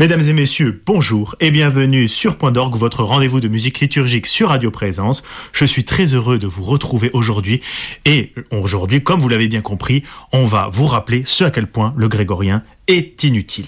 Mesdames et messieurs, bonjour et bienvenue sur Point d'orgue, votre rendez-vous de musique liturgique sur Radio Présence. Je suis très heureux de vous retrouver aujourd'hui et aujourd'hui, comme vous l'avez bien compris, on va vous rappeler ce à quel point le grégorien est inutile.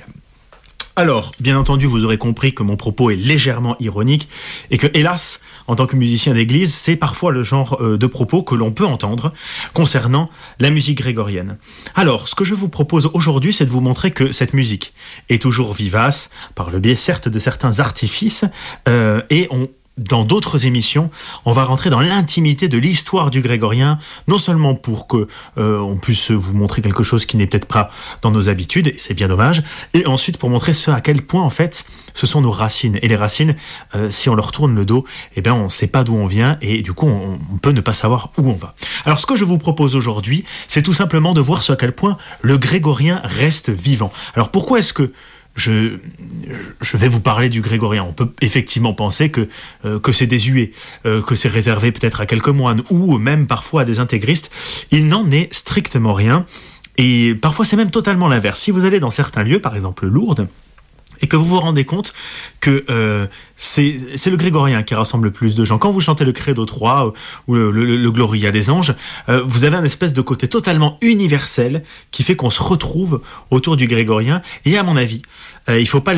Alors, bien entendu, vous aurez compris que mon propos est légèrement ironique et que, hélas, en tant que musicien d'église, c'est parfois le genre euh, de propos que l'on peut entendre concernant la musique grégorienne. Alors, ce que je vous propose aujourd'hui, c'est de vous montrer que cette musique est toujours vivace, par le biais certes de certains artifices, euh, et on, dans d'autres émissions, on va rentrer dans l'intimité de l'histoire du grégorien, non seulement pour que euh, on puisse vous montrer quelque chose qui n'est peut-être pas dans nos habitudes, et c'est bien dommage, et ensuite pour montrer ce à quel point en fait ce sont nos racines. Et les racines, euh, si on leur tourne le dos, eh bien on ne sait pas d'où on vient, et du coup on, on peut ne pas savoir où on va. Alors ce que je vous propose aujourd'hui, c'est tout simplement de voir ce à quel point le grégorien reste vivant. Alors pourquoi est-ce que je, vais vous parler du grégorien. On peut effectivement penser que, euh, que c'est désuet, euh, que c'est réservé peut-être à quelques moines ou même parfois à des intégristes. Il n'en est strictement rien. Et parfois c'est même totalement l'inverse. Si vous allez dans certains lieux, par exemple Lourdes, et que vous vous rendez compte que euh, c'est le grégorien qui rassemble le plus de gens. Quand vous chantez le Credo 3 ou le, Gloria des anges, euh, vous avez un espèce de côté totalement universel qui fait qu'on se retrouve autour du grégorien. Et à mon avis, euh, il faut faut pas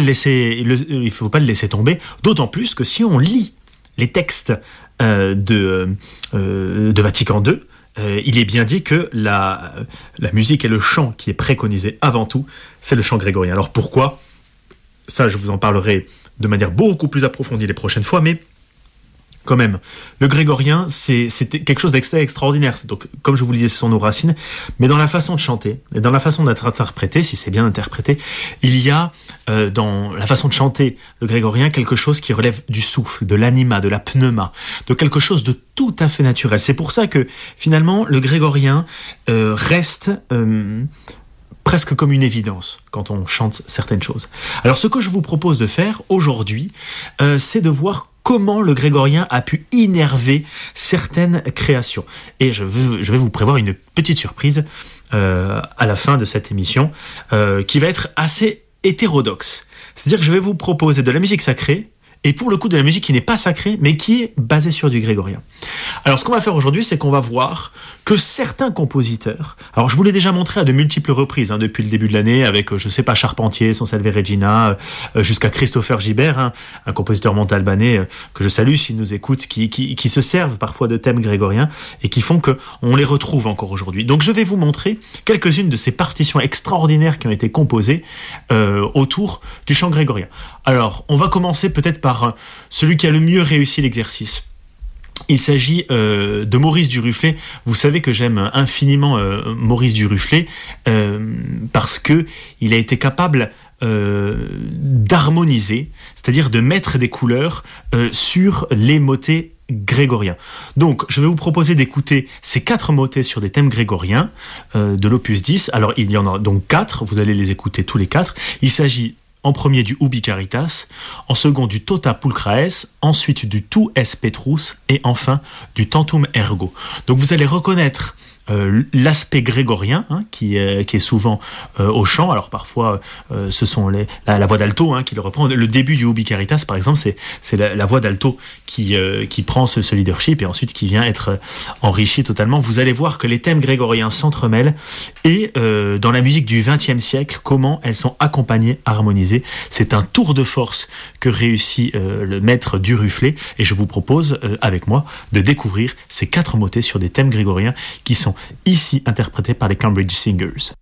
le laisser tomber. D'autant plus que si on lit les textes euh, de, euh, Vatican II, euh, il est bien dit que la, la musique et le chant qui est préconisé avant tout, c'est le chant grégorien. Alors pourquoi? Ça, je vous en parlerai de manière beaucoup plus approfondie les prochaines fois, mais quand même, le grégorien, c'est quelque chose d'extraordinaire. Donc, comme je vous le disais, ce sont nos racines, mais dans la façon de chanter et dans la façon d'être interprété, si c'est bien interprété, il y a euh, dans la façon de chanter le grégorien quelque chose qui relève du souffle, de l'anima, de la pneuma, de quelque chose de tout à fait naturel. C'est pour ça que finalement, le grégorien euh, reste euh, presque comme une évidence quand on chante certaines choses. Alors ce que je vous propose de faire aujourd'hui, euh, c'est de voir comment le grégorien a pu innerver certaines créations. Et je, vais vous prévoir une petite surprise euh, à la fin de cette émission euh, qui va être assez hétérodoxe. C'est-à-dire que je vais vous proposer de la musique sacrée et pour le coup de la musique qui n'est pas sacrée, mais qui est basée sur du grégorien. Alors ce qu'on va faire aujourd'hui, c'est qu'on va voir que certains compositeurs, alors je vous l'ai déjà montré à de multiples reprises hein, depuis le début de l'année, avec, je sais pas, Charpentier, son Salve Regina, euh, jusqu'à Christopher Gibert, hein, un compositeur montalbanais euh, que je salue s'il nous écoute, qui, qui, se servent parfois de thèmes grégoriens et qui font que on les retrouve encore aujourd'hui. Donc je vais vous montrer quelques-unes de ces partitions extraordinaires qui ont été composées euh, autour du chant grégorien. Alors, on va commencer peut-être par celui qui a le mieux réussi l'exercice. Il s'agit euh, de Maurice Duruflet. Vous savez que j'aime infiniment euh, Maurice Duruflet euh, parce que il a été capable d'harmoniser, c'est-à-dire de mettre des couleurs sur les motets grégoriens. Donc, je vais vous proposer d'écouter ces quatre motets sur des thèmes grégoriens de l'opus 10. Alors, il y en a donc quatre, vous allez les écouter tous les quatre. Il s'agit en premier du Ubi Caritas, en second du Tota Pulcraes, ensuite du Tu Es Petrus et enfin du Tantum Ergo. Donc vous allez reconnaître euh, l'aspect grégorien hein, qui, est, qui est souvent euh, au chant. Alors parfois, euh, ce sont les, la, voix d'alto hein, qui le reprend. Le début du Ubi Caritas, par exemple, c'est, la, la voix d'alto qui, euh, qui prend ce, ce, leadership et ensuite qui vient être enrichi totalement. Vous allez voir que les thèmes grégoriens s'entremêlent et euh, dans la musique du XXe siècle, comment elles sont accompagnées, harmonisées. C'est un tour de force que réussit euh, le maître du Rufflet et je vous propose avec moi de découvrir ces quatre motets sur des thèmes grégoriens qui sont ici interprété par les Cambridge Singers.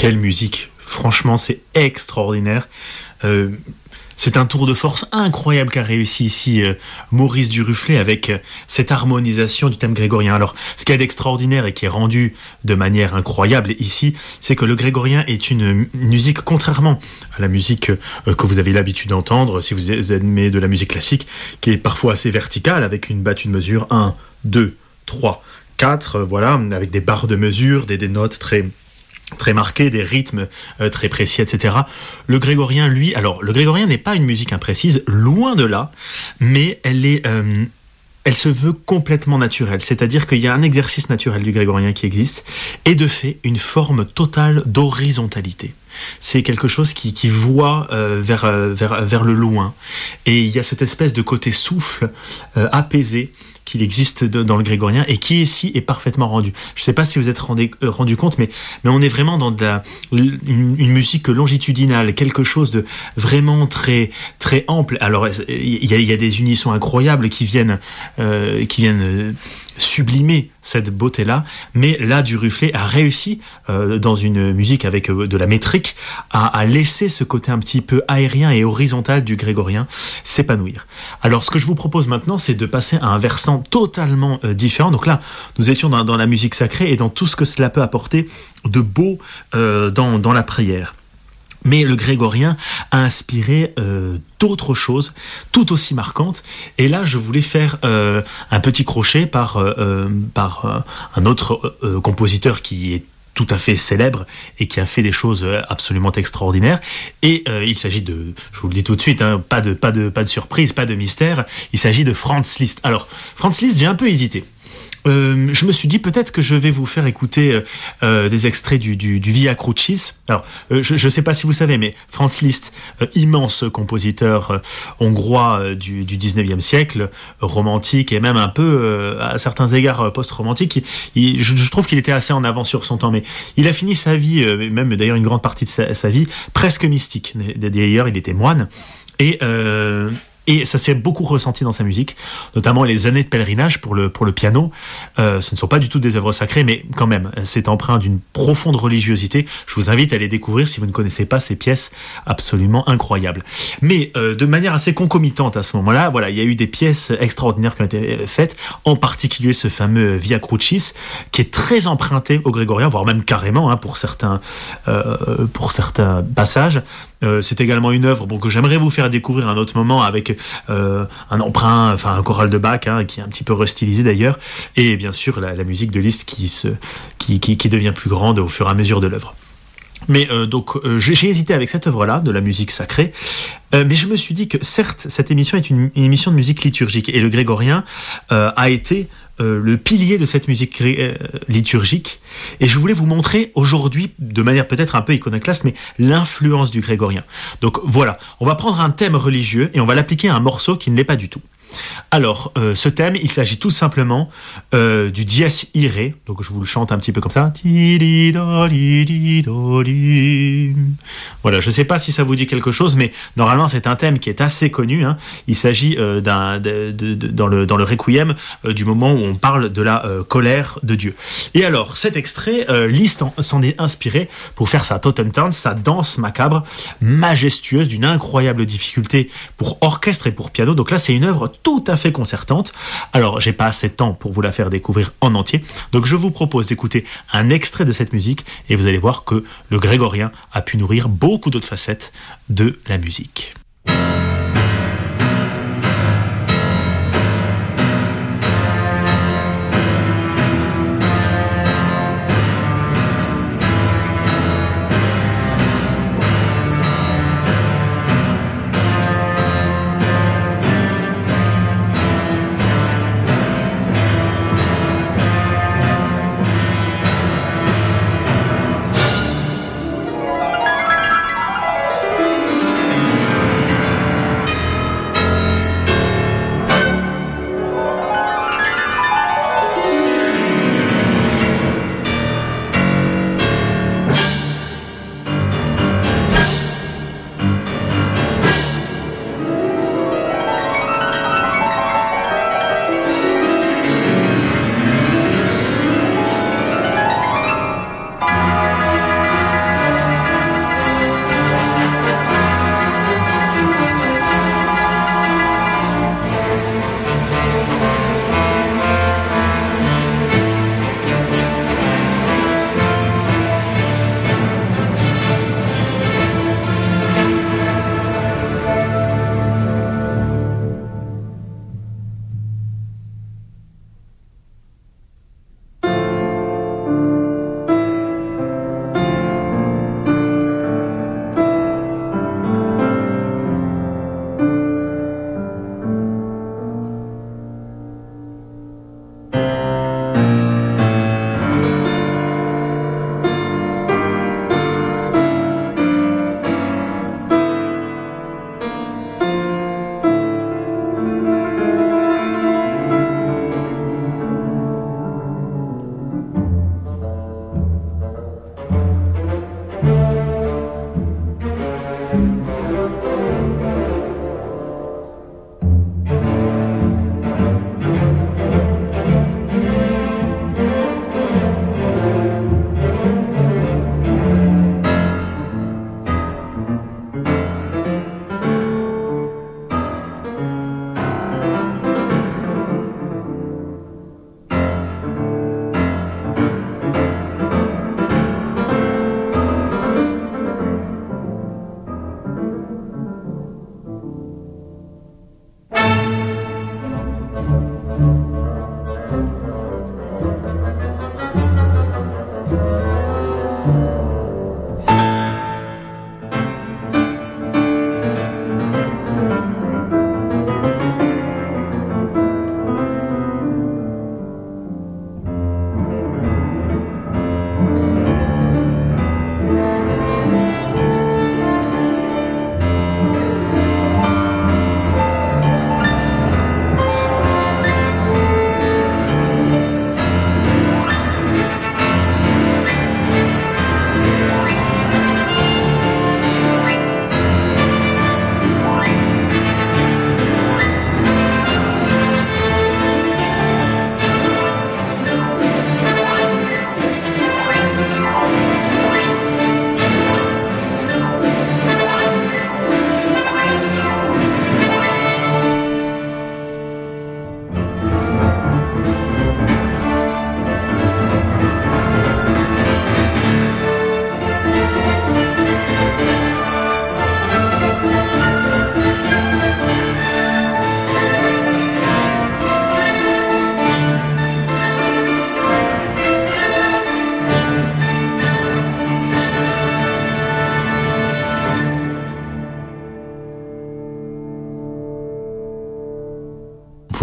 Quelle musique Franchement, c'est extraordinaire. Euh, c'est un tour de force incroyable qu'a réussi ici euh, Maurice Duruflet avec euh, cette harmonisation du thème grégorien. Alors, ce qu'il y a d'extraordinaire et qui est rendu de manière incroyable ici, c'est que le grégorien est une musique, contrairement à la musique que vous avez l'habitude d'entendre, si vous aimez de la musique classique, qui est parfois assez verticale, avec une battue de mesure 1, 2, 3, 4, voilà, avec des barres de mesure, des notes très très marqué, des rythmes euh, très précis, etc. Le grégorien, lui, alors le grégorien n'est pas une musique imprécise, loin de là, mais elle est, euh, elle se veut complètement naturelle. C'est-à-dire qu'il y a un exercice naturel du grégorien qui existe, et de fait une forme totale d'horizontalité. C'est quelque chose qui, voit euh, vers, vers, vers le loin. Et il y a cette espèce de côté souffle, apaisé, qu'il existe dans le grégorien et qui ici est parfaitement rendu. Je ne sais pas si vous êtes rendu, euh, compte, mais, on est vraiment dans une, musique longitudinale, quelque chose de vraiment très, très ample. Alors, il y a, y a, des unissons incroyables qui viennent, euh, qui viennent euh, sublimer cette beauté-là, mais là, du a réussi, euh, dans une musique avec euh, de la métrique, à, laisser ce côté un petit peu aérien et horizontal du grégorien s'épanouir. Alors, ce que je vous propose maintenant, c'est de passer à un versant totalement euh, différent. Donc là, nous étions dans, la musique sacrée et dans tout ce que cela peut apporter de beau dans la prière. Mais le grégorien a inspiré euh, d'autres choses tout aussi marquantes. Et là, je voulais faire euh, un petit crochet par, euh, par un autre compositeur qui est tout à fait célèbre et qui a fait des choses absolument extraordinaires. Et il s'agit de, je vous le dis tout de suite, hein, pas, de, pas, de, pas de surprise, pas de mystère, il s'agit de Franz Liszt. Alors, Franz Liszt, j'ai un peu hésité. Euh, je me suis dit peut-être que je vais vous faire écouter euh, euh, des extraits du, du, du Via Crucis. Alors, je ne sais pas si vous savez, mais Franz Liszt, immense compositeur hongrois du, du 19e siècle, romantique et même un peu, à certains égards, post-romantique, je, je, trouve qu'il était assez en avance sur son temps, mais il a fini sa vie, même d'ailleurs une grande partie de sa, sa vie, presque mystique. D'ailleurs, il était moine. Et, euh, et ça s'est beaucoup ressenti dans sa musique, notamment les années de pèlerinage pour le, pour le piano. Euh, ce ne sont pas du tout des œuvres sacrées, mais quand même, c'est empreint d'une profonde religiosité. Je vous invite à les découvrir si vous ne connaissez pas ces pièces absolument incroyables. Mais euh, de manière assez concomitante à ce moment-là, voilà, il y a eu des pièces extraordinaires qui ont été faites, en particulier ce fameux Via Crucis, qui est très emprunté au grégorien, voire même carrément hein, pour, certains, euh, pour certains passages. Euh, c'est également une œuvre bon, que j'aimerais vous faire découvrir à un autre moment avec euh, un emprunt, enfin un choral de Bach hein, qui est un petit peu restylisé d'ailleurs, et bien sûr la, musique de Liszt qui, devient plus grande au fur et à mesure de l'œuvre. Mais euh, donc j'ai hésité avec cette œuvre-là, de la musique sacrée, mais je me suis dit que certes, cette émission est une émission de musique liturgique, et le grégorien a été euh, le pilier de cette musique euh, liturgique. Et je voulais vous montrer aujourd'hui, de manière peut-être un peu iconoclaste, mais l'influence du grégorien. Donc voilà, on va prendre un thème religieux et on va l'appliquer à un morceau qui ne l'est pas du tout. Alors, euh, ce thème, il s'agit tout simplement euh, du dies irae. Donc, je vous le chante un petit peu comme ça. Voilà, je ne sais pas si ça vous dit quelque chose, mais normalement, c'est un thème qui est assez connu. Hein. Il s'agit euh, dans, le, dans le requiem du moment où on parle de la colère de Dieu. Et alors, cet extrait, Liszt s'en est inspiré pour faire sa Totentanz, sa danse macabre, majestueuse, d'une incroyable difficulté pour orchestre et pour piano. Donc là, c'est une œuvre tout à fait concertante. Alors, j'ai pas assez de temps pour vous la faire découvrir en entier, donc je vous propose d'écouter un extrait de cette musique et vous allez voir que le grégorien a pu nourrir beaucoup d'autres facettes de la musique.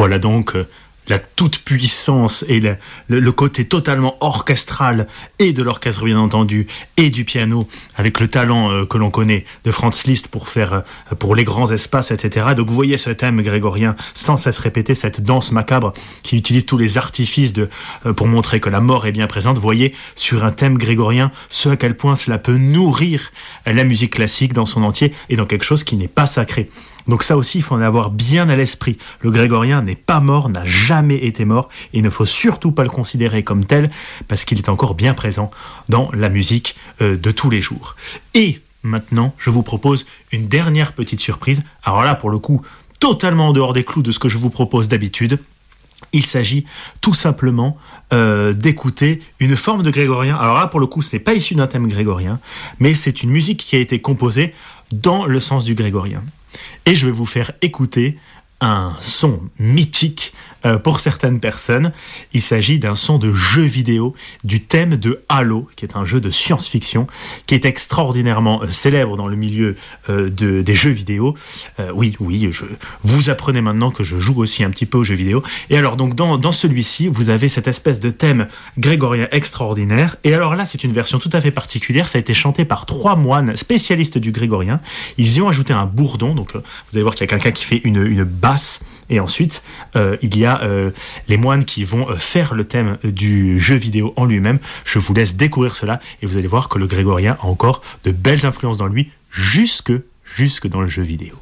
Voilà donc euh, la toute-puissance et le, côté totalement orchestral et de l'orchestre bien entendu et du piano avec le talent euh, que l'on connaît de Franz Liszt pour faire euh, pour les grands espaces etc. Donc vous voyez ce thème grégorien sans cesse répéter cette danse macabre qui utilise tous les artifices euh, pour montrer que la mort est bien présente. Vous voyez sur un thème grégorien ce à quel point cela peut nourrir la musique classique dans son entier et dans quelque chose qui n'est pas sacré. Donc ça aussi, il faut en avoir bien à l'esprit. Le grégorien n'est pas mort, n'a jamais été mort, il ne faut surtout pas le considérer comme tel, parce qu'il est encore bien présent dans la musique euh, de tous les jours. Et maintenant, je vous propose une dernière petite surprise. Alors là, pour le coup, totalement en dehors des clous de ce que je vous propose d'habitude. Il s'agit tout simplement euh, d'écouter une forme de grégorien. Alors là, pour le coup, ce n'est pas issu d'un thème grégorien, mais c'est une musique qui a été composée dans le sens du grégorien. Et je vais vous faire écouter un son mythique euh, pour certaines personnes. Il s'agit d'un son de jeu vidéo du thème de Halo, qui est un jeu de science-fiction, qui est extraordinairement euh, célèbre dans le milieu euh, de, des jeux vidéo. oui, oui, vous apprenez maintenant que je joue aussi un petit peu aux jeux vidéo. Et alors donc dans, celui-ci, vous avez cette espèce de thème grégorien extraordinaire. Et alors là, c'est une version tout à fait particulière. Ça a été chanté par trois moines spécialistes du grégorien. Ils y ont ajouté un bourdon. Donc vous allez voir qu'il y a quelqu'un qui fait une basse. Et ensuite, il y a euh, les moines qui vont euh, faire le thème du jeu vidéo en lui-même. Je vous laisse découvrir cela et vous allez voir que le grégorien a encore de belles influences dans lui jusque, jusque dans le jeu vidéo.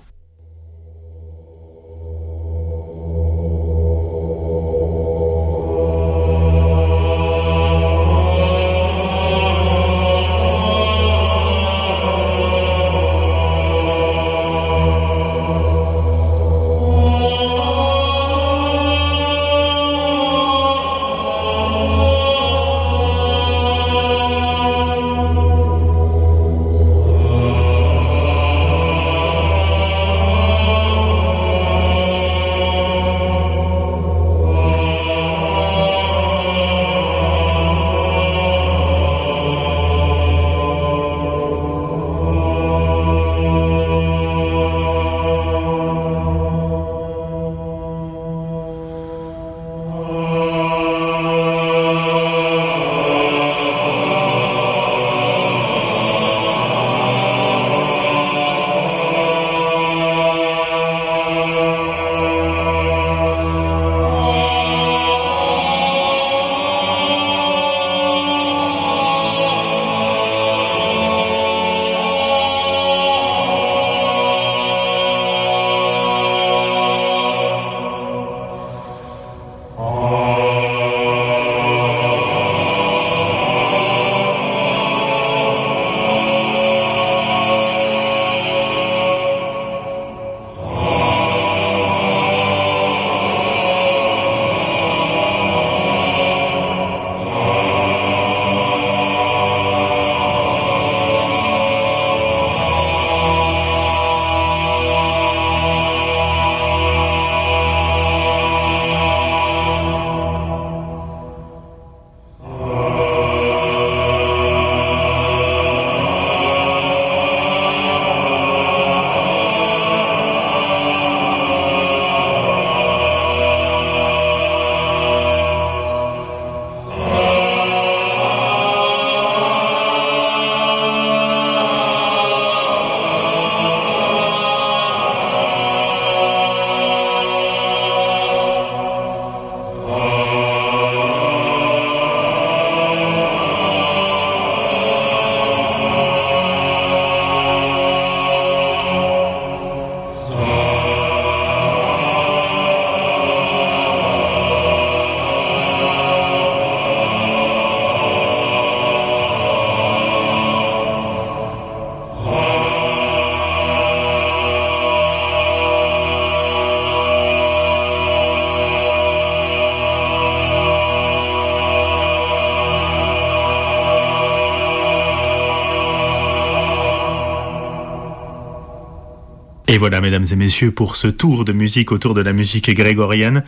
Et voilà, mesdames et messieurs, pour ce tour de musique autour de la musique grégorienne.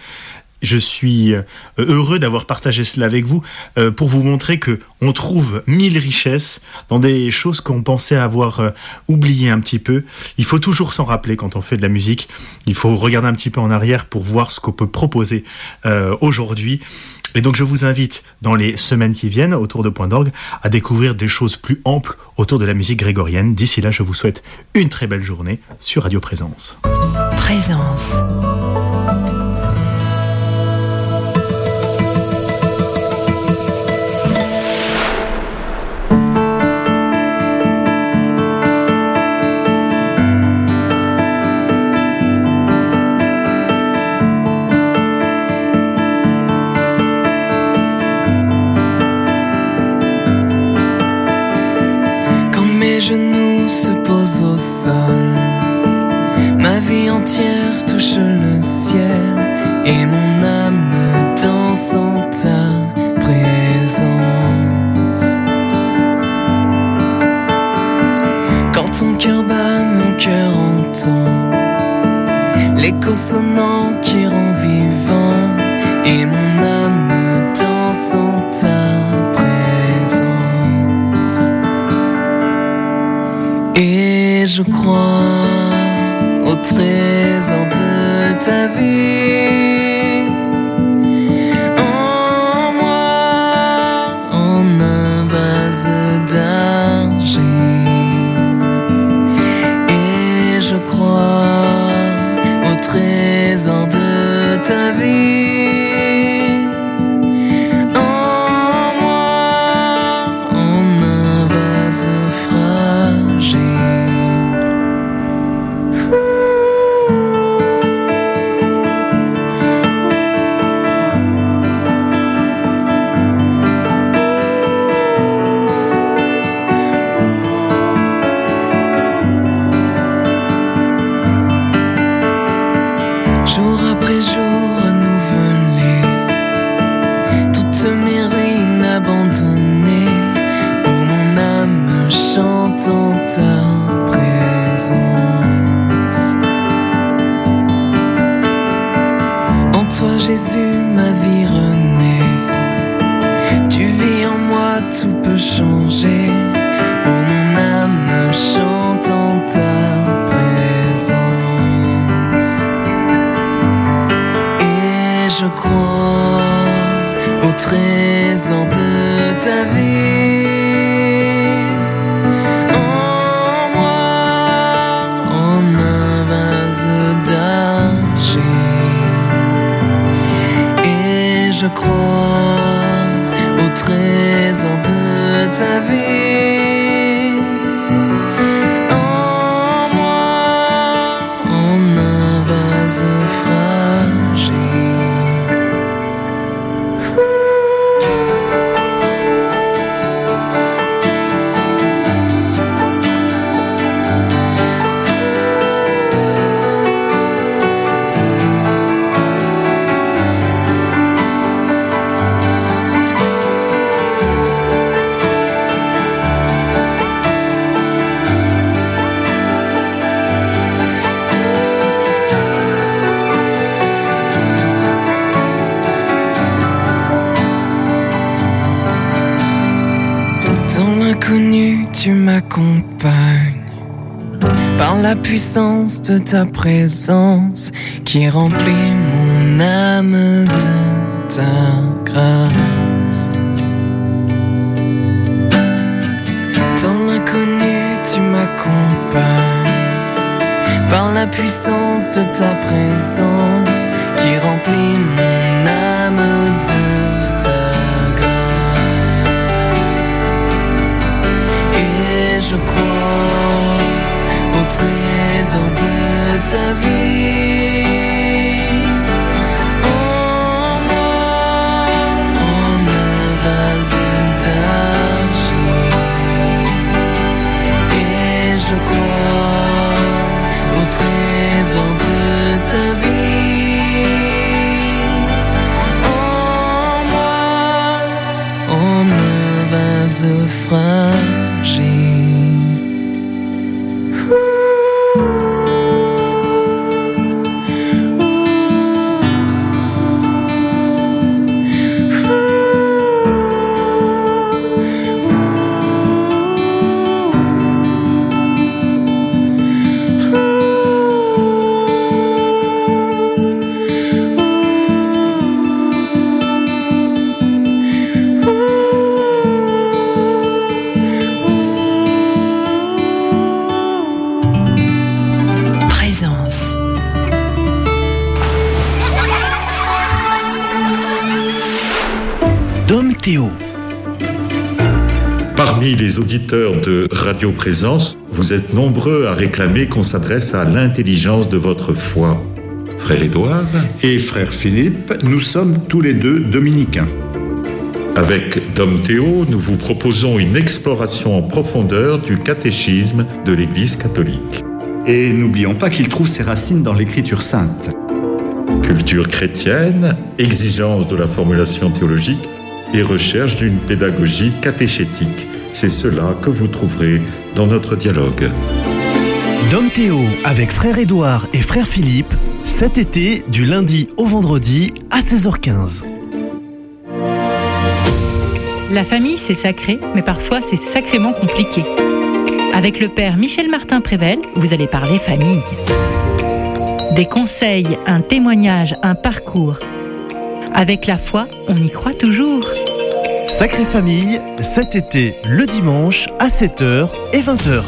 je suis euh, heureux d'avoir partagé cela avec vous euh, pour vous montrer que on trouve mille richesses dans des choses qu'on pensait avoir euh, oubliées un petit peu. Il faut toujours s'en rappeler quand on fait de la musique. Il faut regarder un petit peu en arrière pour voir ce qu'on peut proposer aujourd'hui. Et donc je vous invite dans les semaines qui viennent autour de Point d'orgue à découvrir des choses plus amples autour de la musique grégorienne. D'ici là, je vous souhaite une très belle journée sur Radio Présence. Présence. Touche le ciel et mon âme danse en ta présence. Quand ton cœur bat, mon cœur entend l'écho sonnant qui rend vivant et mon âme danse en ta je crois au trésor de ta vie. De ta présence qui remplit mon âme de ta grâce. Dans l'inconnu, tu m'accompagnes par la puissance de ta présence qui remplit mon âme de ta grâce. Et je crois au de ta vie. Les auditeurs de Radio Présence, vous êtes nombreux à réclamer qu'on s'adresse à l'intelligence de votre foi. Frère Édouard Et frère Philippe, nous sommes tous les deux dominicains. Avec Dom Théo, nous vous proposons une exploration en profondeur du catéchisme de l'Église catholique. Et n'oublions pas qu'il trouve ses racines dans l'Écriture sainte. Culture chrétienne, exigence de la formulation théologique et recherche d'une pédagogie catéchétique. C'est cela que vous trouverez dans notre dialogue. Dom Théo avec frère Édouard et frère Philippe, cet été du lundi au vendredi à 16h15. La famille, c'est sacré, mais parfois c'est sacrément compliqué. Avec le père Michel Martin Prével, vous allez parler famille. Des conseils, un témoignage, un parcours. Avec la foi, on y croit toujours. Sacrée Famille, cet été, le dimanche à 7h et 20h.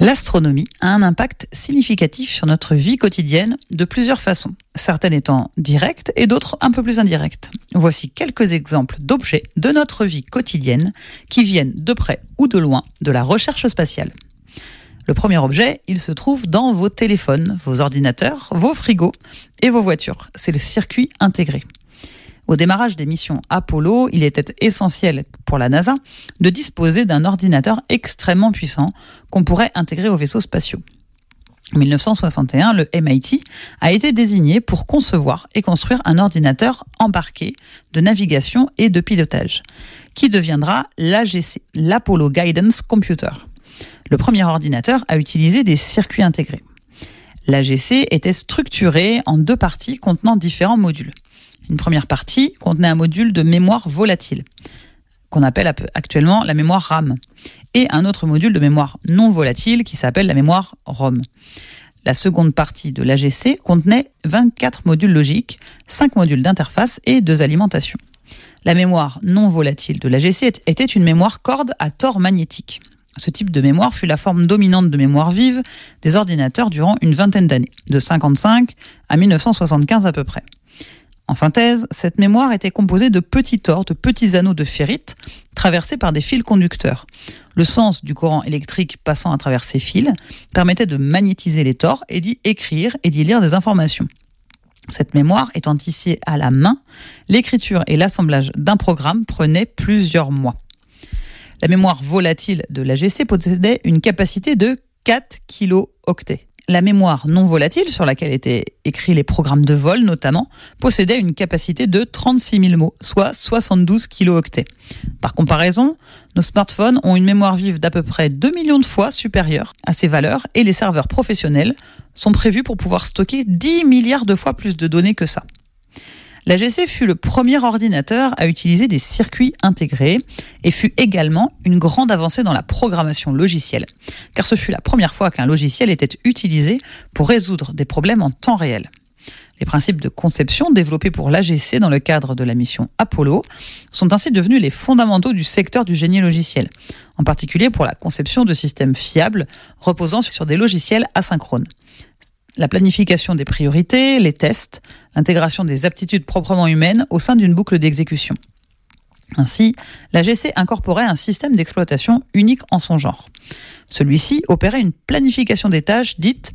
L'astronomie a un impact significatif sur notre vie quotidienne de plusieurs façons, certaines étant directes et d'autres un peu plus indirectes. Voici quelques exemples d'objets de notre vie quotidienne qui viennent de près ou de loin de la recherche spatiale. Le premier objet, il se trouve dans vos téléphones, vos ordinateurs, vos frigos et vos voitures. C'est le circuit intégré. Au démarrage des missions Apollo, il était essentiel pour la NASA de disposer d'un ordinateur extrêmement puissant qu'on pourrait intégrer aux vaisseaux spatiaux. En 1961, le MIT a été désigné pour concevoir et construire un ordinateur embarqué de navigation et de pilotage, qui deviendra l'AGC, l'Apollo Guidance Computer. Le premier ordinateur a utilisé des circuits intégrés. L'AGC était structuré en deux parties contenant différents modules. Une première partie contenait un module de mémoire volatile, qu'on appelle actuellement la mémoire RAM, et un autre module de mémoire non volatile qui s'appelle la mémoire ROM. La seconde partie de l'AGC contenait 24 modules logiques, 5 modules d'interface et 2 alimentations. La mémoire non volatile de l'AGC était une mémoire corde à tort magnétique. Ce type de mémoire fut la forme dominante de mémoire vive des ordinateurs durant une vingtaine d'années, de 55 à 1975 à peu près. En synthèse, cette mémoire était composée de petits tors, de petits anneaux de ferrite traversés par des fils conducteurs. Le sens du courant électrique passant à travers ces fils permettait de magnétiser les tors et d'y écrire et d'y lire des informations. Cette mémoire étant tissée à la main, l'écriture et l'assemblage d'un programme prenaient plusieurs mois. La mémoire volatile de l'AGC possédait une capacité de 4 kilo-octets. La mémoire non volatile, sur laquelle étaient écrits les programmes de vol notamment, possédait une capacité de 36 000 mots, soit 72 kilooctets. Par comparaison, nos smartphones ont une mémoire vive d'à peu près 2 millions de fois supérieure à ces valeurs et les serveurs professionnels sont prévus pour pouvoir stocker 10 milliards de fois plus de données que ça. L'AGC fut le premier ordinateur à utiliser des circuits intégrés et fut également une grande avancée dans la programmation logicielle, car ce fut la première fois qu'un logiciel était utilisé pour résoudre des problèmes en temps réel. Les principes de conception développés pour l'AGC dans le cadre de la mission Apollo sont ainsi devenus les fondamentaux du secteur du génie logiciel, en particulier pour la conception de systèmes fiables reposant sur des logiciels asynchrones la planification des priorités, les tests, l'intégration des aptitudes proprement humaines au sein d'une boucle d'exécution. Ainsi, la GC incorporait un système d'exploitation unique en son genre. Celui-ci opérait une planification des tâches dite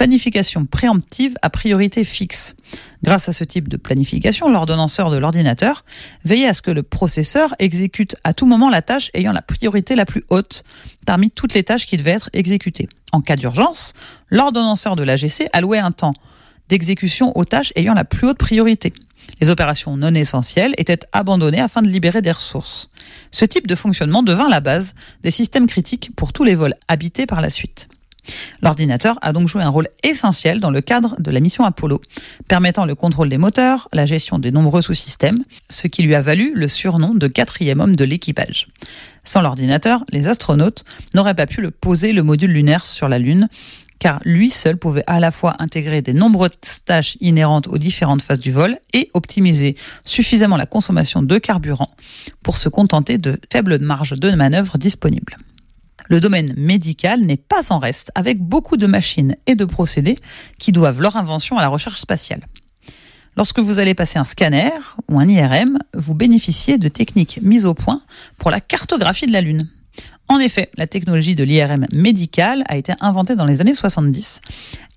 planification préemptive à priorité fixe. Grâce à ce type de planification, l'ordonnanceur de l'ordinateur veillait à ce que le processeur exécute à tout moment la tâche ayant la priorité la plus haute parmi toutes les tâches qui devaient être exécutées. En cas d'urgence, l'ordonnanceur de l'AGC allouait un temps d'exécution aux tâches ayant la plus haute priorité. Les opérations non essentielles étaient abandonnées afin de libérer des ressources. Ce type de fonctionnement devint la base des systèmes critiques pour tous les vols habités par la suite. L'ordinateur a donc joué un rôle essentiel dans le cadre de la mission Apollo, permettant le contrôle des moteurs, la gestion des nombreux sous-systèmes, ce qui lui a valu le surnom de quatrième homme de l'équipage. Sans l'ordinateur, les astronautes n'auraient pas pu le poser le module lunaire sur la Lune, car lui seul pouvait à la fois intégrer des nombreuses tâches inhérentes aux différentes phases du vol et optimiser suffisamment la consommation de carburant pour se contenter de faibles marges de manœuvre disponibles. Le domaine médical n'est pas en reste, avec beaucoup de machines et de procédés qui doivent leur invention à la recherche spatiale. Lorsque vous allez passer un scanner ou un IRM, vous bénéficiez de techniques mises au point pour la cartographie de la Lune. En effet, la technologie de l'IRM médical a été inventée dans les années 70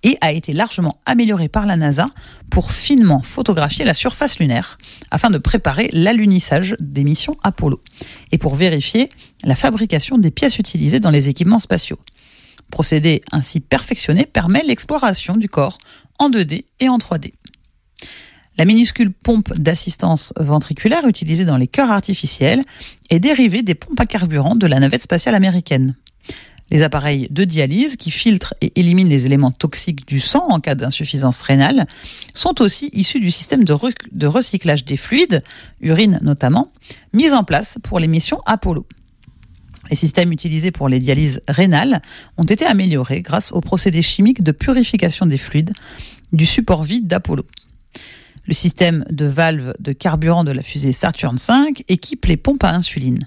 et a été largement améliorée par la NASA pour finement photographier la surface lunaire afin de préparer l'alunissage des missions Apollo et pour vérifier la fabrication des pièces utilisées dans les équipements spatiaux. Procédé ainsi perfectionné permet l'exploration du corps en 2D et en 3D. La minuscule pompe d'assistance ventriculaire utilisée dans les cœurs artificiels est dérivée des pompes à carburant de la navette spatiale américaine. Les appareils de dialyse qui filtrent et éliminent les éléments toxiques du sang en cas d'insuffisance rénale sont aussi issus du système de, recyclage des fluides, urine notamment, mis en place pour les missions Apollo. Les systèmes utilisés pour les dialyses rénales ont été améliorés grâce aux procédés chimiques de purification des fluides du support vide d'Apollo. Le système de valve de carburant de la fusée Saturn V équipe les pompes à insuline.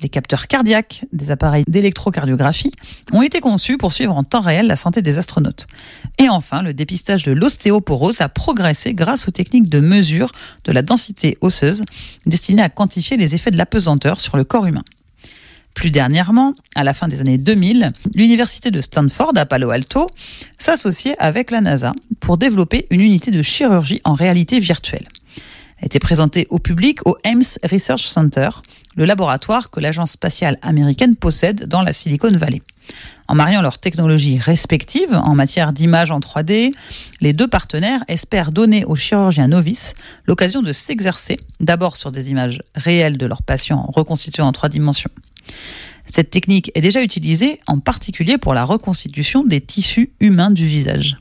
Les capteurs cardiaques des appareils d'électrocardiographie ont été conçus pour suivre en temps réel la santé des astronautes. Et enfin, le dépistage de l'ostéoporose a progressé grâce aux techniques de mesure de la densité osseuse destinées à quantifier les effets de l'apesanteur sur le corps humain. Plus dernièrement, à la fin des années 2000, l'université de Stanford à Palo Alto s'associait avec la NASA pour développer une unité de chirurgie en réalité virtuelle. Elle était présentée au public au Ames Research Center, le laboratoire que l'agence spatiale américaine possède dans la Silicon Valley. En mariant leurs technologies respectives en matière d'image en 3D, les deux partenaires espèrent donner aux chirurgiens novices l'occasion de s'exercer d'abord sur des images réelles de leurs patients reconstitués en trois dimensions cette technique est déjà utilisée en particulier pour la reconstitution des tissus humains du visage.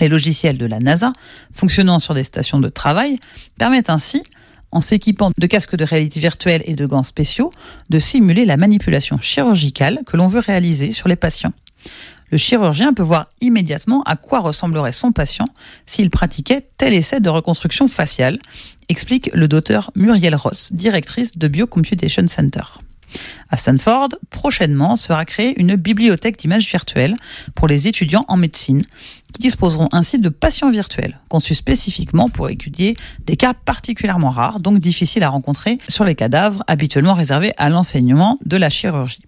Les logiciels de la NASA, fonctionnant sur des stations de travail, permettent ainsi, en s'équipant de casques de réalité virtuelle et de gants spéciaux, de simuler la manipulation chirurgicale que l'on veut réaliser sur les patients. Le chirurgien peut voir immédiatement à quoi ressemblerait son patient s'il pratiquait tel essai de reconstruction faciale, explique le docteur Muriel Ross, directrice de Biocomputation Center. À Stanford, prochainement sera créée une bibliothèque d'images virtuelles pour les étudiants en médecine, qui disposeront ainsi de patients virtuels, conçus spécifiquement pour étudier des cas particulièrement rares, donc difficiles à rencontrer sur les cadavres habituellement réservés à l'enseignement de la chirurgie.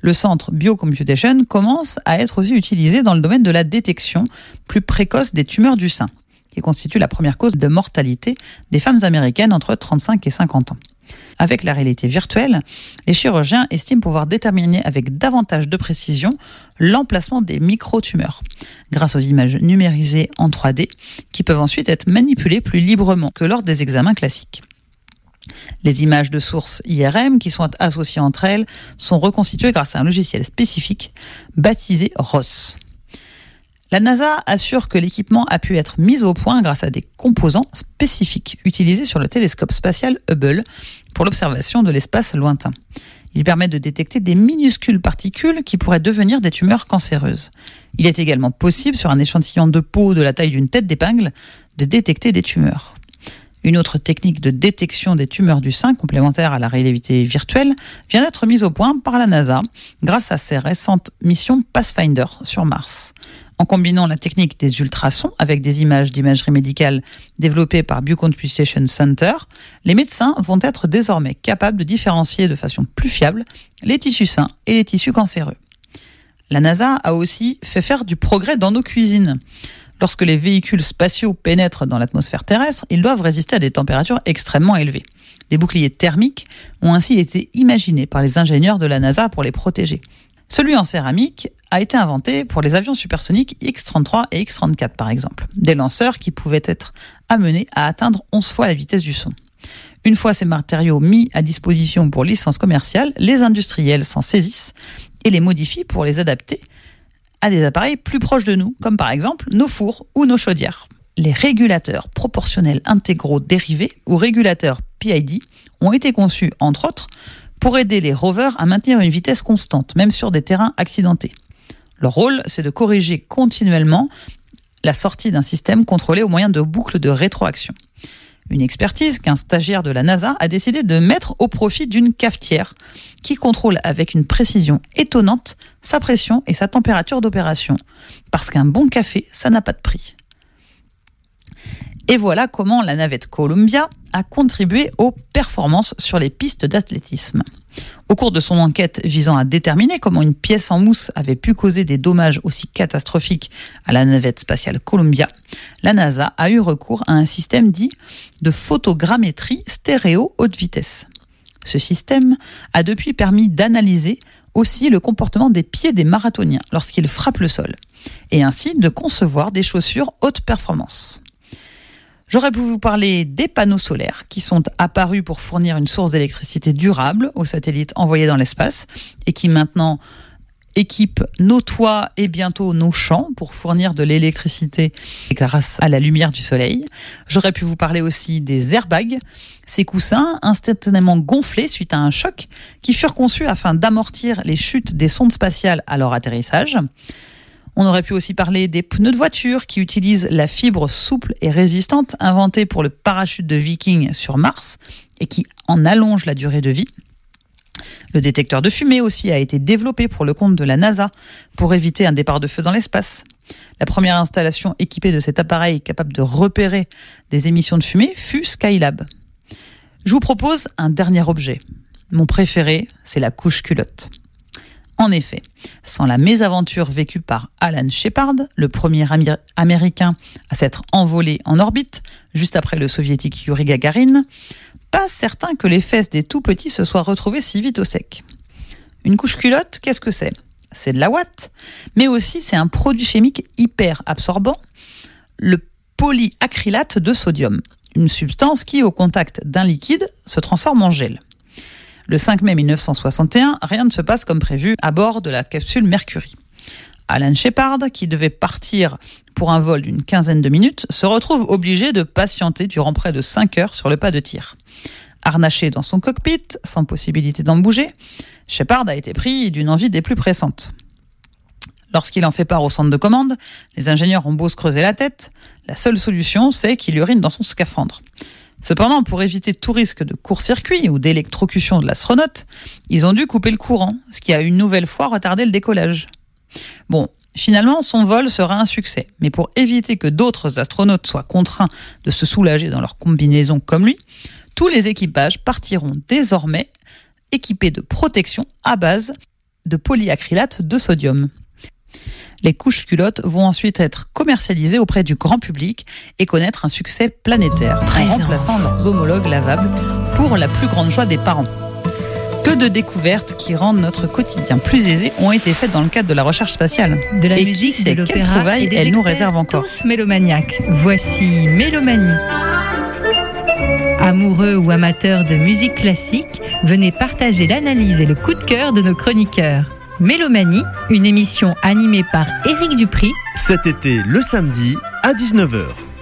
Le centre Biocomputation commence à être aussi utilisé dans le domaine de la détection plus précoce des tumeurs du sein, qui constitue la première cause de mortalité des femmes américaines entre 35 et 50 ans. Avec la réalité virtuelle, les chirurgiens estiment pouvoir déterminer avec davantage de précision l'emplacement des micro-tumeurs, grâce aux images numérisées en 3D, qui peuvent ensuite être manipulées plus librement que lors des examens classiques. Les images de source IRM qui sont associées entre elles sont reconstituées grâce à un logiciel spécifique baptisé ROS. La NASA assure que l'équipement a pu être mis au point grâce à des composants spécifiques utilisés sur le télescope spatial Hubble pour l'observation de l'espace lointain. Il permet de détecter des minuscules particules qui pourraient devenir des tumeurs cancéreuses. Il est également possible, sur un échantillon de peau de la taille d'une tête d'épingle, de détecter des tumeurs. Une autre technique de détection des tumeurs du sein, complémentaire à la réalité virtuelle, vient d'être mise au point par la NASA grâce à ses récentes missions Pathfinder sur Mars. En combinant la technique des ultrasons avec des images d'imagerie médicale développées par Biocomputation Center, les médecins vont être désormais capables de différencier de façon plus fiable les tissus sains et les tissus cancéreux. La NASA a aussi fait faire du progrès dans nos cuisines. Lorsque les véhicules spatiaux pénètrent dans l'atmosphère terrestre, ils doivent résister à des températures extrêmement élevées. Des boucliers thermiques ont ainsi été imaginés par les ingénieurs de la NASA pour les protéger. Celui en céramique a été inventé pour les avions supersoniques X-33 et X-34 par exemple, des lanceurs qui pouvaient être amenés à atteindre 11 fois la vitesse du son. Une fois ces matériaux mis à disposition pour licence commerciale, les industriels s'en saisissent et les modifient pour les adapter à des appareils plus proches de nous, comme par exemple nos fours ou nos chaudières. Les régulateurs proportionnels intégraux dérivés ou régulateurs PID ont été conçus, entre autres, pour aider les rovers à maintenir une vitesse constante, même sur des terrains accidentés. Leur rôle, c'est de corriger continuellement la sortie d'un système contrôlé au moyen de boucles de rétroaction. Une expertise qu'un stagiaire de la NASA a décidé de mettre au profit d'une cafetière qui contrôle avec une précision étonnante sa pression et sa température d'opération. Parce qu'un bon café, ça n'a pas de prix. Et voilà comment la navette Columbia a contribué aux performances sur les pistes d'athlétisme. Au cours de son enquête visant à déterminer comment une pièce en mousse avait pu causer des dommages aussi catastrophiques à la navette spatiale Columbia, la NASA a eu recours à un système dit de photogrammétrie stéréo haute vitesse. Ce système a depuis permis d'analyser aussi le comportement des pieds des marathoniens lorsqu'ils frappent le sol, et ainsi de concevoir des chaussures haute performance. J'aurais pu vous parler des panneaux solaires qui sont apparus pour fournir une source d'électricité durable aux satellites envoyés dans l'espace et qui maintenant équipent nos toits et bientôt nos champs pour fournir de l'électricité grâce à la lumière du soleil. J'aurais pu vous parler aussi des airbags, ces coussins instantanément gonflés suite à un choc qui furent conçus afin d'amortir les chutes des sondes spatiales à leur atterrissage. On aurait pu aussi parler des pneus de voiture qui utilisent la fibre souple et résistante inventée pour le parachute de Viking sur Mars et qui en allonge la durée de vie. Le détecteur de fumée aussi a été développé pour le compte de la NASA pour éviter un départ de feu dans l'espace. La première installation équipée de cet appareil capable de repérer des émissions de fumée fut Skylab. Je vous propose un dernier objet. Mon préféré, c'est la couche culotte. En effet, sans la mésaventure vécue par Alan Shepard, le premier américain à s'être envolé en orbite, juste après le soviétique Yuri Gagarin, pas certain que les fesses des tout petits se soient retrouvées si vite au sec. Une couche culotte, qu'est-ce que c'est? C'est de la ouate, mais aussi c'est un produit chimique hyper absorbant, le polyacrylate de sodium, une substance qui, au contact d'un liquide, se transforme en gel. Le 5 mai 1961, rien ne se passe comme prévu à bord de la capsule Mercury. Alan Shepard, qui devait partir pour un vol d'une quinzaine de minutes, se retrouve obligé de patienter durant près de 5 heures sur le pas de tir. Harnaché dans son cockpit, sans possibilité d'en bouger, Shepard a été pris d'une envie des plus pressantes. Lorsqu'il en fait part au centre de commande, les ingénieurs ont beau se creuser la tête, la seule solution, c'est qu'il urine dans son scaphandre. Cependant, pour éviter tout risque de court-circuit ou d'électrocution de l'astronaute, ils ont dû couper le courant, ce qui a une nouvelle fois retardé le décollage. Bon, finalement, son vol sera un succès, mais pour éviter que d'autres astronautes soient contraints de se soulager dans leur combinaison comme lui, tous les équipages partiront désormais équipés de protection à base de polyacrylate de sodium. Les couches culottes vont ensuite être commercialisées auprès du grand public et connaître un succès planétaire, en remplaçant leurs homologues lavables pour la plus grande joie des parents. Que de découvertes qui rendent notre quotidien plus aisé ont été faites dans le cadre de la recherche spatiale. De la et musique, de l'opéra et des elle nous réserve encore. Tous mélomaniaques. Voici Mélomanie. Amoureux ou amateurs de musique classique, venez partager l'analyse et le coup de cœur de nos chroniqueurs. Mélomanie, une émission animée par Éric Dupri, Cet été, le samedi, à 19h.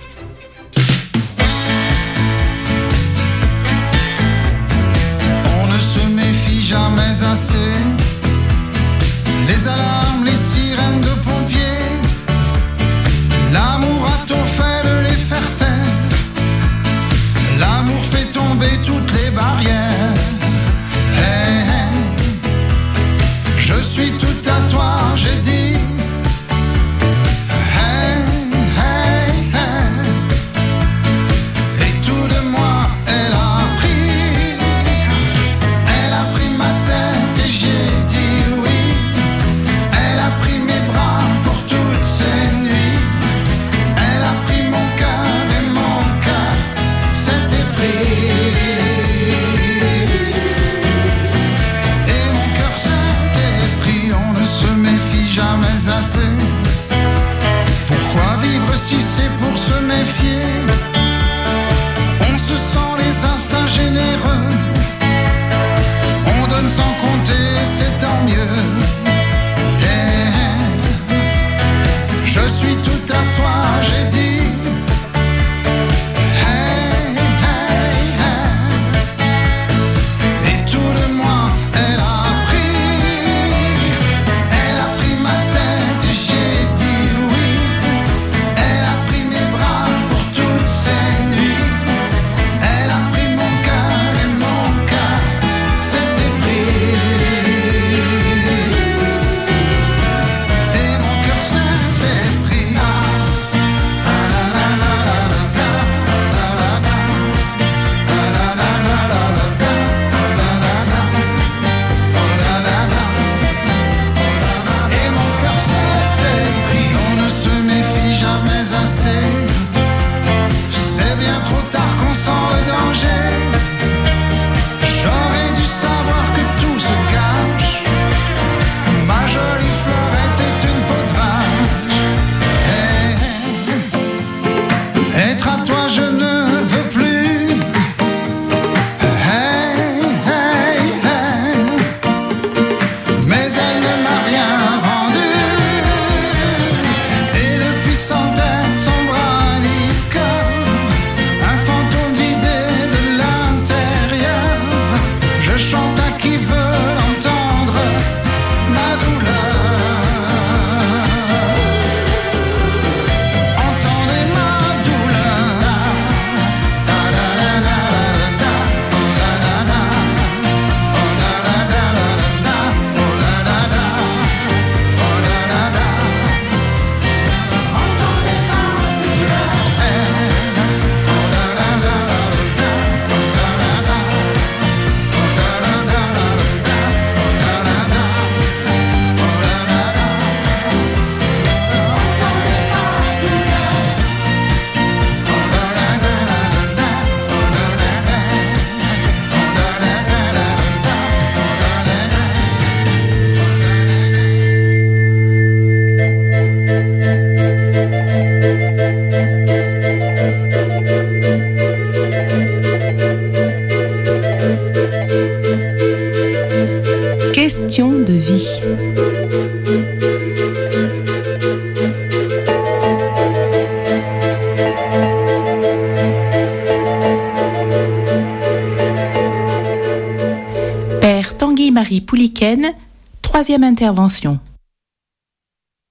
Intervention.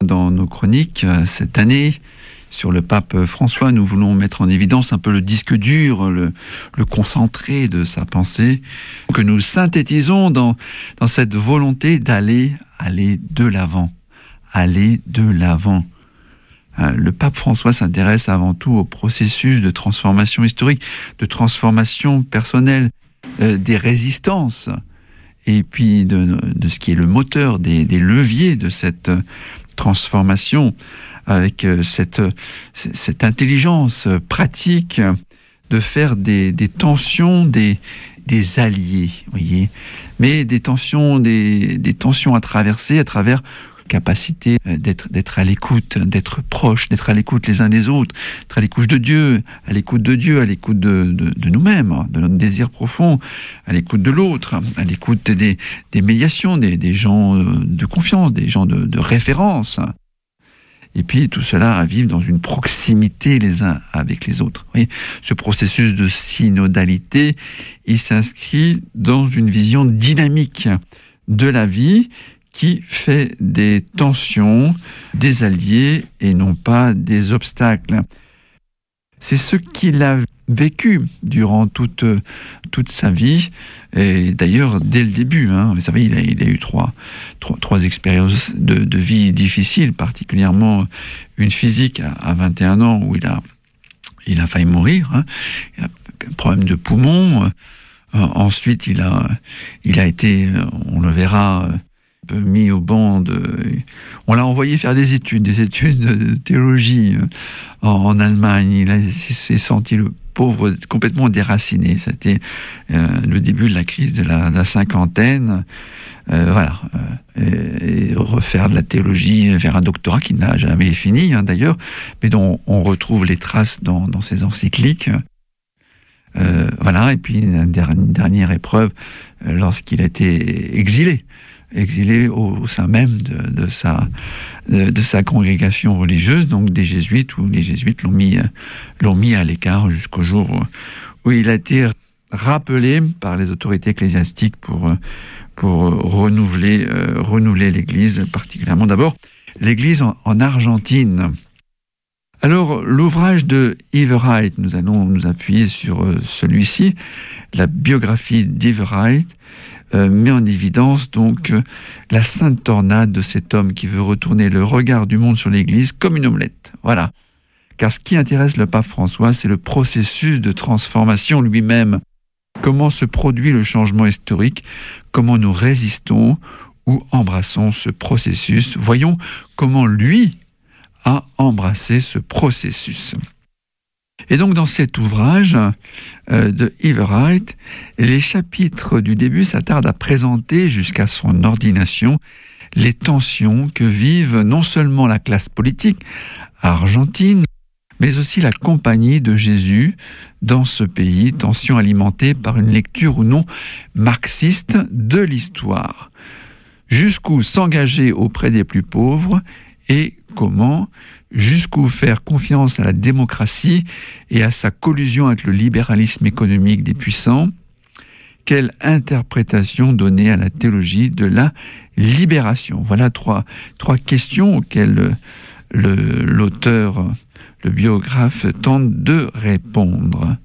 Dans nos chroniques euh, cette année, sur le pape François, nous voulons mettre en évidence un peu le disque dur, le, concentré de sa pensée, que nous synthétisons dans, dans cette volonté d'aller aller de l'avant, aller de l'avant. Euh, le pape François s'intéresse avant tout au processus de transformation historique, de transformation personnelle, euh, des résistances, et puis de, ce qui est le moteur, des, des leviers de cette transformation avec euh, cette, cette intelligence pratique de faire des, des tensions des, des alliés, voyez, mais des tensions, des, des tensions à traverser à travers capacité euh, d'être d'être à l'écoute, d'être proche, d'être à l'écoute les uns des autres, d'être à l'écoute de Dieu, à l'écoute de Dieu, à l'écoute de, de, de nous-mêmes, de notre désir profond, à l'écoute de l'autre, à l'écoute des, des médiations, des, des gens euh, de confiance, des gens de, de référence et puis tout cela à vivre dans une proximité les uns avec les autres. ce processus de synodalité, il s'inscrit dans une vision dynamique de la vie qui fait des tensions des alliés et non pas des obstacles. C'est ce qu'il a vécu durant toute, toute sa vie, et d'ailleurs dès le début. Hein, vous savez, il a, il a eu trois, trois, trois expériences de, de, vie difficiles, particulièrement une physique à, 21 ans où il a, il a failli mourir. Hein, il a un problème de poumon. Ensuite, il a, il a été, on le verra, mis au banc de... On l'a envoyé faire des études, des études de théologie euh, en, Allemagne. Il s'est senti le pauvre complètement déraciné. C'était euh, le début de la crise de la, cinquantaine. Euh, voilà. et, refaire de la théologie vers un doctorat qui n'a jamais fini, hein, d'ailleurs, mais dont on retrouve les traces dans, dans ses encycliques. voilà, et puis une dernière épreuve lorsqu'il a été exilé exilé au, sein même de, sa, de, sa congrégation religieuse, donc des jésuites, où les jésuites l'ont mis, mis à l'écart jusqu'au jour où, il a été rappelé par les autorités ecclésiastiques pour, pour renouveler, euh, renouveler l'Église, particulièrement d'abord l'Église en, Argentine. Alors, l'ouvrage de Wright, nous allons nous appuyer sur euh, celui-ci, la biographie Wright, euh, met en évidence donc euh, la sainte tornade de cet homme qui veut retourner le regard du monde sur l'Église comme une omelette. Voilà. Car ce qui intéresse le pape François, c'est le processus de transformation lui-même. Comment se produit le changement historique? Comment nous résistons ou embrassons ce processus? Voyons comment lui a embrassé ce processus. Et donc dans cet ouvrage euh, de Wright, les chapitres du début s'attardent à présenter jusqu'à son ordination les tensions que vivent non seulement la classe politique argentine, mais aussi la compagnie de Jésus dans ce pays, tensions alimentées par une lecture ou non marxiste de l'histoire. Jusqu'où s'engager auprès des plus pauvres et comment jusqu'où faire confiance à la démocratie et à sa collusion avec le libéralisme économique des puissants, quelle interprétation donner à la théologie de la libération? Voilà trois, trois questions auxquelles l'auteur, le, biographe, tente de répondre.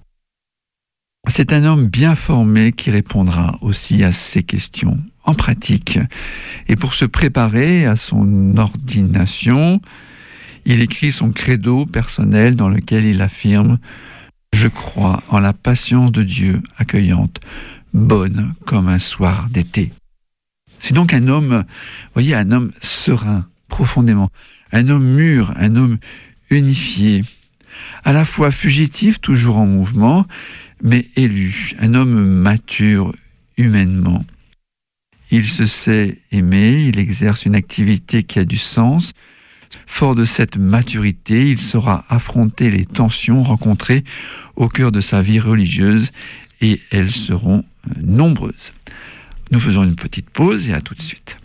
C'est un homme bien formé qui répondra aussi à ces questions en pratique. Et pour se préparer à son ordination, il écrit son credo personnel dans lequel il affirme Je crois en la patience de Dieu accueillante, bonne comme un soir d'été. C'est donc un homme, voyez, un homme serein, profondément, un homme mûr, un homme unifié, à la fois fugitif, toujours en mouvement, mais élu, un homme mature humainement. Il se sait aimer, il exerce une activité qui a du sens, Fort de cette maturité, il saura affronter les tensions rencontrées au cœur de sa vie religieuse et elles seront euh, nombreuses. Nous faisons une petite pause et à tout de suite.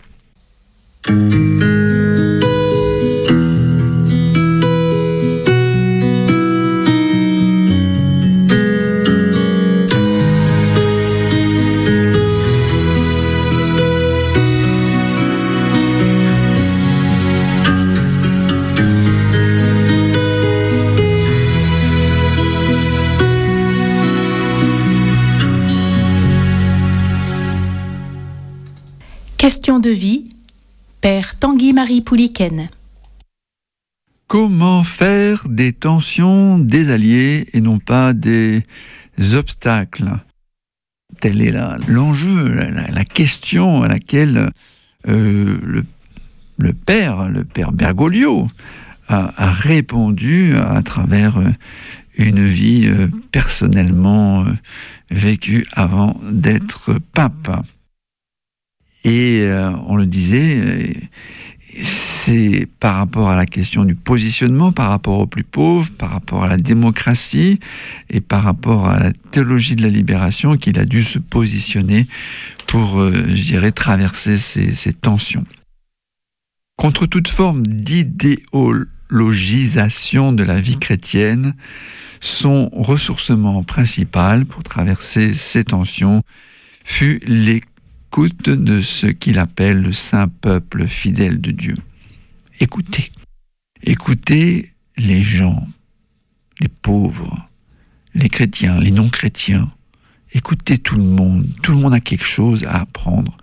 Question de vie, Père Tanguy-Marie Pouliken. Comment faire des tensions des alliés et non pas des obstacles? Tel est l'enjeu, la, question à laquelle euh, le, père, le père Bergoglio, a, a répondu à travers euh, une vie euh, personnellement vécue avant d'être pape. Et euh, on le disait, c'est par rapport à la question du positionnement, par rapport aux plus pauvres, par rapport à la démocratie et par rapport à la théologie de la libération qu'il a dû se positionner pour, euh, je dirais, traverser ces, ces tensions. Contre toute forme d'idéologisation de la vie chrétienne, son ressourcement principal pour traverser ces tensions fut les écoute de ce qu'il appelle le saint peuple fidèle de Dieu. Écoutez. Écoutez les gens, les pauvres, les chrétiens, les non-chrétiens. Écoutez tout le monde. Tout le monde a quelque chose à apprendre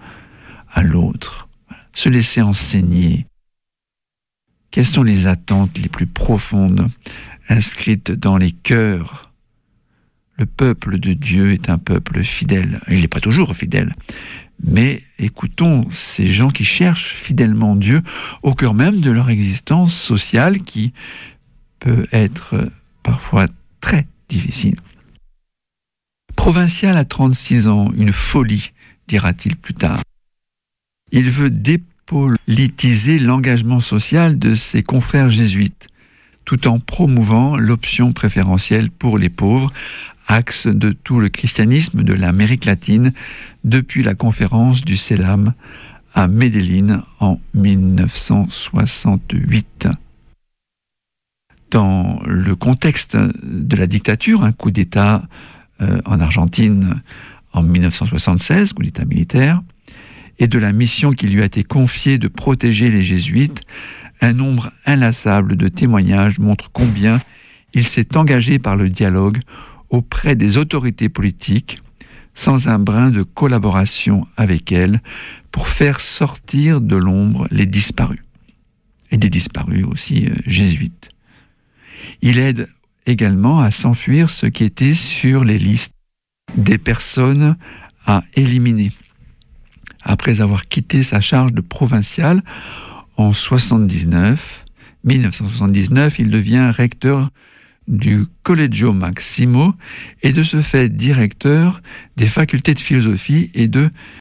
à l'autre. Se laisser enseigner. Quelles sont les attentes les plus profondes inscrites dans les cœurs Le peuple de Dieu est un peuple fidèle. Il n'est pas toujours fidèle, mais écoutons ces gens qui cherchent fidèlement Dieu au cœur même de leur existence sociale qui peut être parfois très difficile. Provincial à 36 ans, une folie, dira-t-il plus tard. Il veut dépolitiser l'engagement social de ses confrères jésuites, tout en promouvant l'option préférentielle pour les pauvres, axe de tout le christianisme de l'Amérique latine depuis la conférence du CELAM à Medellín en 1968. Dans le contexte de la dictature, un coup d'État euh, en Argentine en 1976, coup d'État militaire, et de la mission qui lui a été confiée de protéger les jésuites, un nombre inlassable de témoignages montre combien il s'est engagé par le dialogue auprès des autorités politiques sans un brin de collaboration avec elles pour faire sortir de l'ombre les disparus et des disparus aussi euh, jésuites. Il aide également à s'enfuir ce qui était sur les listes des personnes à éliminer. Après avoir quitté sa charge de provincial en 79, 1979, il devient recteur du Collegio Maximo et de ce fait directeur des facultés de philosophie et de